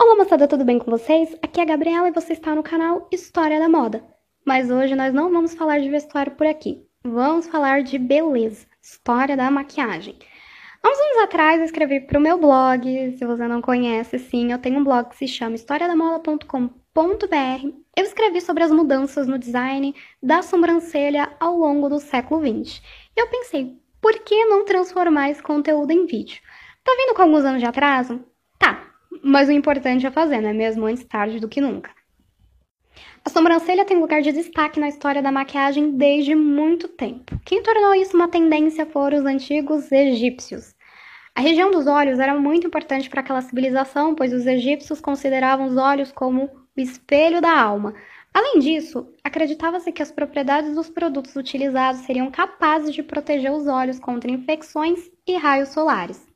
Olá moçada, tudo bem com vocês? Aqui é a Gabriela e você está no canal História da Moda. Mas hoje nós não vamos falar de vestuário por aqui. Vamos falar de beleza, história da maquiagem. Há uns anos atrás eu escrevi para o meu blog, se você não conhece, sim, eu tenho um blog que se chama historiadamoda.com.br. Eu escrevi sobre as mudanças no design da sobrancelha ao longo do século XX. E eu pensei, por que não transformar esse conteúdo em vídeo? Tá vindo com alguns anos de atraso? Tá, mas o importante é fazer, não é mesmo? Antes tarde do que nunca. A sobrancelha tem lugar de destaque na história da maquiagem desde muito tempo. Quem tornou isso uma tendência foram os antigos egípcios. A região dos olhos era muito importante para aquela civilização, pois os egípcios consideravam os olhos como o espelho da alma. Além disso, acreditava-se que as propriedades dos produtos utilizados seriam capazes de proteger os olhos contra infecções e raios solares.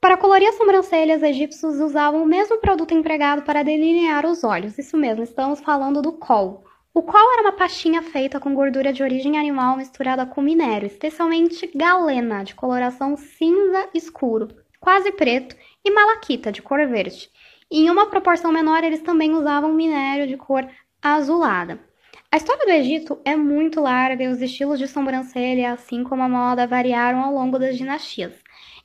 Para colorir as sobrancelhas, egípcios usavam o mesmo produto empregado para delinear os olhos. Isso mesmo, estamos falando do col. O col era uma pastinha feita com gordura de origem animal misturada com minério, especialmente galena, de coloração cinza escuro, quase preto, e malaquita, de cor verde. Em uma proporção menor, eles também usavam minério de cor azulada. A história do Egito é muito larga e os estilos de sobrancelha, assim como a moda, variaram ao longo das dinastias.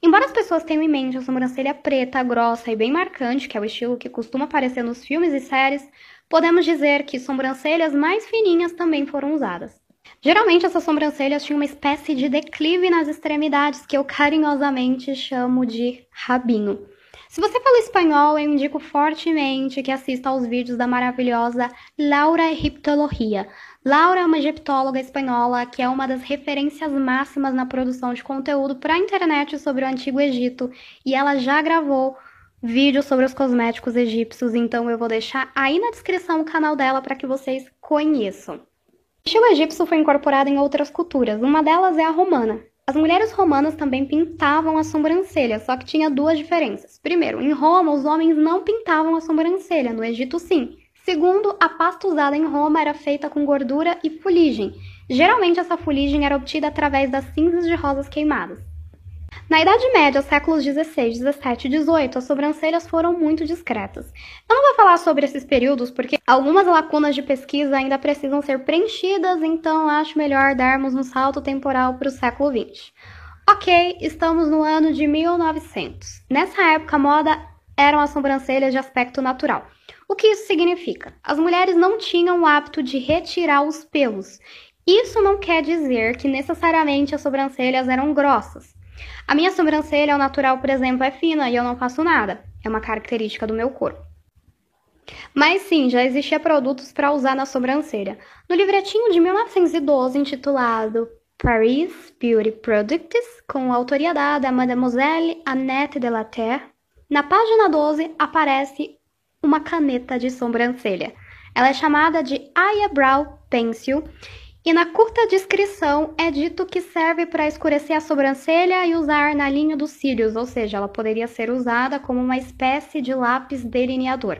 Embora as pessoas tenham em mente a sobrancelha preta, grossa e bem marcante, que é o estilo que costuma aparecer nos filmes e séries, podemos dizer que sobrancelhas mais fininhas também foram usadas. Geralmente essas sobrancelhas tinham uma espécie de declive nas extremidades que eu carinhosamente chamo de rabinho. Se você fala espanhol, eu indico fortemente que assista aos vídeos da maravilhosa Laura Egiptologia. Laura é uma egiptóloga espanhola que é uma das referências máximas na produção de conteúdo para a internet sobre o Antigo Egito e ela já gravou vídeos sobre os cosméticos egípcios, então eu vou deixar aí na descrição o canal dela para que vocês conheçam. O estilo egípcio foi incorporado em outras culturas, uma delas é a romana. As mulheres romanas também pintavam a sobrancelha, só que tinha duas diferenças. Primeiro, em Roma, os homens não pintavam a sobrancelha, no Egito sim. Segundo, a pasta usada em Roma era feita com gordura e fuligem. Geralmente essa fuligem era obtida através das cinzas de rosas queimadas. Na Idade Média, séculos 16, 17 e 18, as sobrancelhas foram muito discretas. Eu não vou falar sobre esses períodos porque algumas lacunas de pesquisa ainda precisam ser preenchidas, então acho melhor darmos um salto temporal para o século 20. Ok, estamos no ano de 1900. Nessa época, a moda eram as sobrancelhas de aspecto natural. O que isso significa? As mulheres não tinham o hábito de retirar os pelos. Isso não quer dizer que necessariamente as sobrancelhas eram grossas. A minha sobrancelha ao natural, por exemplo, é fina e eu não faço nada. É uma característica do meu corpo. Mas sim, já existia produtos para usar na sobrancelha. No livretinho de 1912, intitulado Paris Beauty Products, com autoria dada a Mademoiselle Annette Delaterre, na página 12 aparece uma caneta de sobrancelha. Ela é chamada de Eyebrow Pencil e na curta descrição é dito que serve para escurecer a sobrancelha e usar na linha dos cílios, ou seja, ela poderia ser usada como uma espécie de lápis delineador.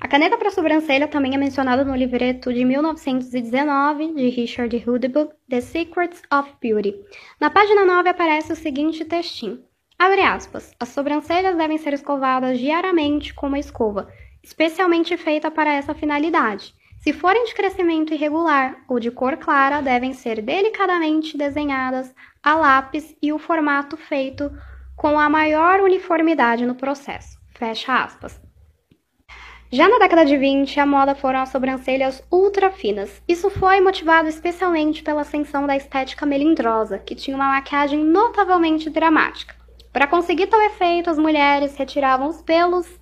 A caneta para sobrancelha também é mencionada no livreto de 1919 de Richard Hudibut, The Secrets of Beauty. Na página 9 aparece o seguinte textinho. Abre aspas. As sobrancelhas devem ser escovadas diariamente com uma escova, especialmente feita para essa finalidade. Se forem de crescimento irregular ou de cor clara, devem ser delicadamente desenhadas a lápis e o formato feito com a maior uniformidade no processo. Fecha aspas. Já na década de 20, a moda foram as sobrancelhas ultra finas. Isso foi motivado especialmente pela ascensão da estética melindrosa, que tinha uma maquiagem notavelmente dramática. Para conseguir tal efeito, as mulheres retiravam os pelos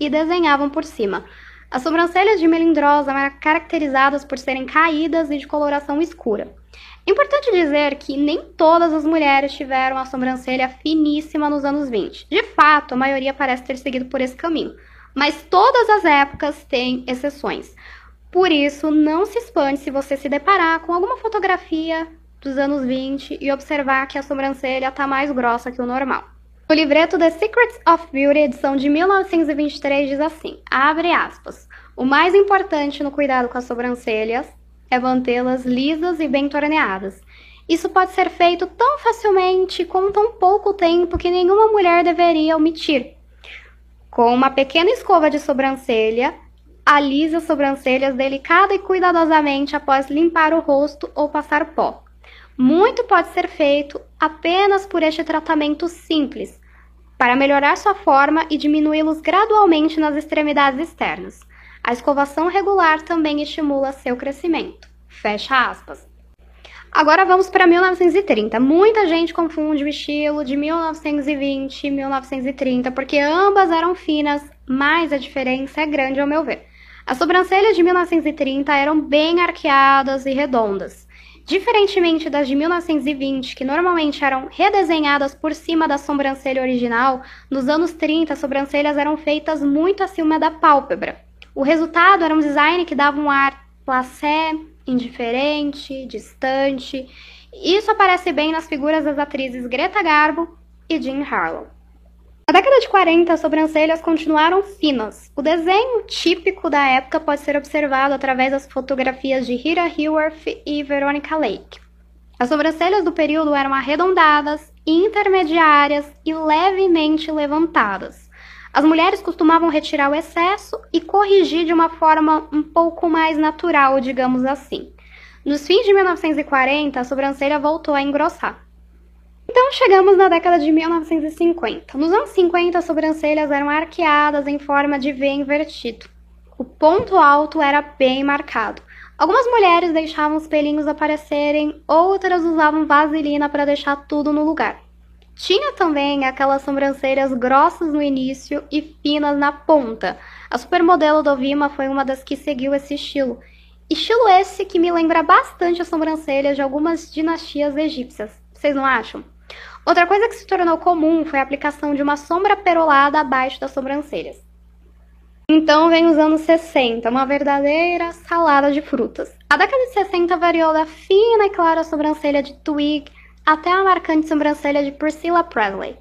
e desenhavam por cima, as sobrancelhas de melindrosa eram caracterizadas por serem caídas e de coloração escura. Importante dizer que nem todas as mulheres tiveram a sobrancelha finíssima nos anos 20. De fato, a maioria parece ter seguido por esse caminho, mas todas as épocas têm exceções. Por isso, não se espante se você se deparar com alguma fotografia dos anos 20 e observar que a sobrancelha está mais grossa que o normal. O livreto The Secrets of Beauty, edição de 1923, diz assim: abre aspas. O mais importante no cuidado com as sobrancelhas é mantê-las lisas e bem torneadas. Isso pode ser feito tão facilmente com tão pouco tempo que nenhuma mulher deveria omitir. Com uma pequena escova de sobrancelha, alise as sobrancelhas delicada e cuidadosamente após limpar o rosto ou passar pó. Muito pode ser feito apenas por este tratamento simples, para melhorar sua forma e diminuí-los gradualmente nas extremidades externas. A escovação regular também estimula seu crescimento. Fecha aspas. Agora vamos para 1930. Muita gente confunde o estilo de 1920 e 1930 porque ambas eram finas, mas a diferença é grande ao meu ver. As sobrancelhas de 1930 eram bem arqueadas e redondas. Diferentemente das de 1920, que normalmente eram redesenhadas por cima da sobrancelha original, nos anos 30 as sobrancelhas eram feitas muito acima da pálpebra. O resultado era um design que dava um ar placé, indiferente, distante. Isso aparece bem nas figuras das atrizes Greta Garbo e Jean Harlow. Década de 40, as sobrancelhas continuaram finas. O desenho típico da época pode ser observado através das fotografias de Rita Hayworth e Veronica Lake. As sobrancelhas do período eram arredondadas, intermediárias e levemente levantadas. As mulheres costumavam retirar o excesso e corrigir de uma forma um pouco mais natural, digamos assim. Nos fins de 1940, a sobrancelha voltou a engrossar. Então chegamos na década de 1950. Nos anos 50, as sobrancelhas eram arqueadas em forma de V invertido. O ponto alto era bem marcado. Algumas mulheres deixavam os pelinhos aparecerem, outras usavam vaselina para deixar tudo no lugar. Tinha também aquelas sobrancelhas grossas no início e finas na ponta. A supermodelo Dovima foi uma das que seguiu esse estilo. Estilo esse que me lembra bastante as sobrancelhas de algumas dinastias egípcias. Vocês não acham? Outra coisa que se tornou comum foi a aplicação de uma sombra perolada abaixo das sobrancelhas. Então vem os anos 60, uma verdadeira salada de frutas. A década de 60 variou da fina e clara sobrancelha de twig até a marcante sobrancelha de Priscilla Presley.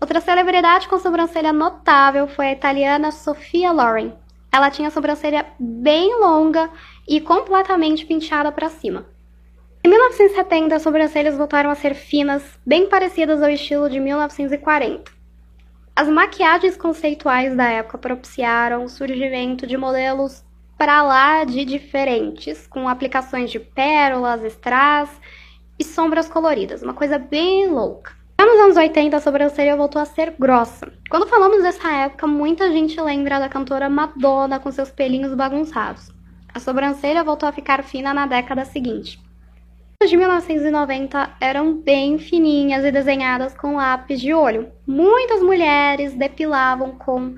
Outra celebridade com sobrancelha notável foi a italiana Sofia Loren. Ela tinha a sobrancelha bem longa e completamente penteada para cima. Em 1970, as sobrancelhas voltaram a ser finas, bem parecidas ao estilo de 1940. As maquiagens conceituais da época propiciaram o surgimento de modelos para lá de diferentes, com aplicações de pérolas, strass e sombras coloridas, uma coisa bem louca. Já nos anos 80, a sobrancelha voltou a ser grossa. Quando falamos dessa época, muita gente lembra da cantora Madonna com seus pelinhos bagunçados. A sobrancelha voltou a ficar fina na década seguinte. As de 1990 eram bem fininhas e desenhadas com lápis de olho. Muitas mulheres depilavam com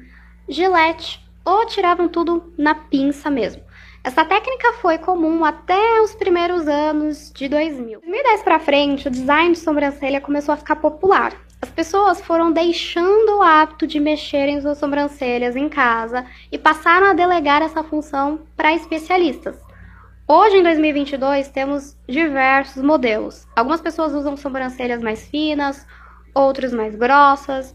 gilete ou tiravam tudo na pinça mesmo. Essa técnica foi comum até os primeiros anos de 2000. De 2010 para frente, o design de sobrancelha começou a ficar popular. As pessoas foram deixando o hábito de mexer em suas sobrancelhas em casa e passaram a delegar essa função para especialistas. Hoje, em 2022, temos diversos modelos. Algumas pessoas usam sobrancelhas mais finas, outros mais grossas,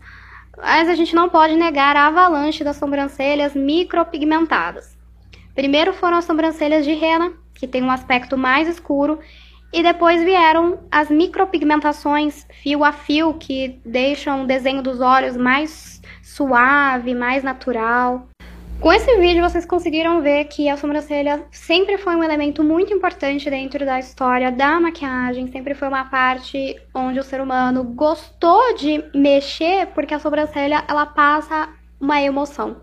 mas a gente não pode negar a avalanche das sobrancelhas micropigmentadas. Primeiro foram as sobrancelhas de rena, que tem um aspecto mais escuro, e depois vieram as micropigmentações fio a fio, que deixam o desenho dos olhos mais suave, mais natural. Com esse vídeo vocês conseguiram ver que a sobrancelha sempre foi um elemento muito importante dentro da história da maquiagem, sempre foi uma parte onde o ser humano gostou de mexer porque a sobrancelha ela passa uma emoção.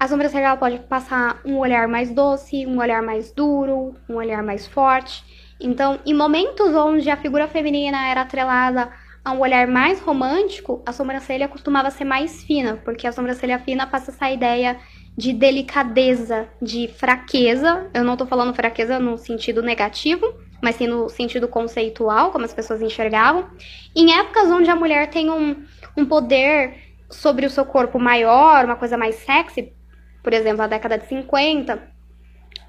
A sobrancelha pode passar um olhar mais doce, um olhar mais duro, um olhar mais forte. Então, em momentos onde a figura feminina era atrelada a um olhar mais romântico, a sobrancelha costumava ser mais fina, porque a sobrancelha fina passa essa ideia de delicadeza, de fraqueza. Eu não tô falando fraqueza no sentido negativo, mas sim no sentido conceitual, como as pessoas enxergavam. Em épocas onde a mulher tem um, um poder sobre o seu corpo maior, uma coisa mais sexy, por exemplo, na década de 50,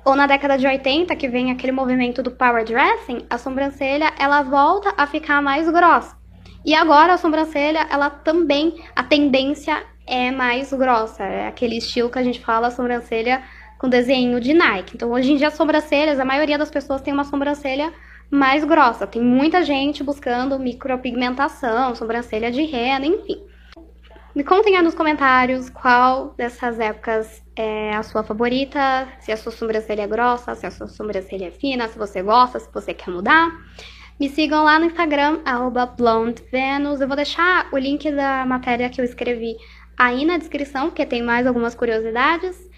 ou na década de 80, que vem aquele movimento do power dressing, a sobrancelha ela volta a ficar mais grossa. E agora a sobrancelha, ela também, a tendência é mais grossa, é aquele estilo que a gente fala, sobrancelha com desenho de Nike. Então, hoje em dia, as sobrancelhas, a maioria das pessoas tem uma sobrancelha mais grossa. Tem muita gente buscando micropigmentação, sobrancelha de rena, enfim. Me contem aí nos comentários qual dessas épocas é a sua favorita, se a sua sobrancelha é grossa, se a sua sobrancelha é fina, se você gosta, se você quer mudar. Me sigam lá no Instagram, blondevenus. Eu vou deixar o link da matéria que eu escrevi aí na descrição, porque tem mais algumas curiosidades.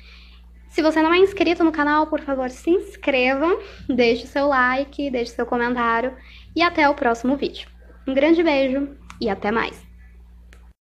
Se você não é inscrito no canal, por favor, se inscreva, deixe seu like, deixe seu comentário e até o próximo vídeo. Um grande beijo e até mais!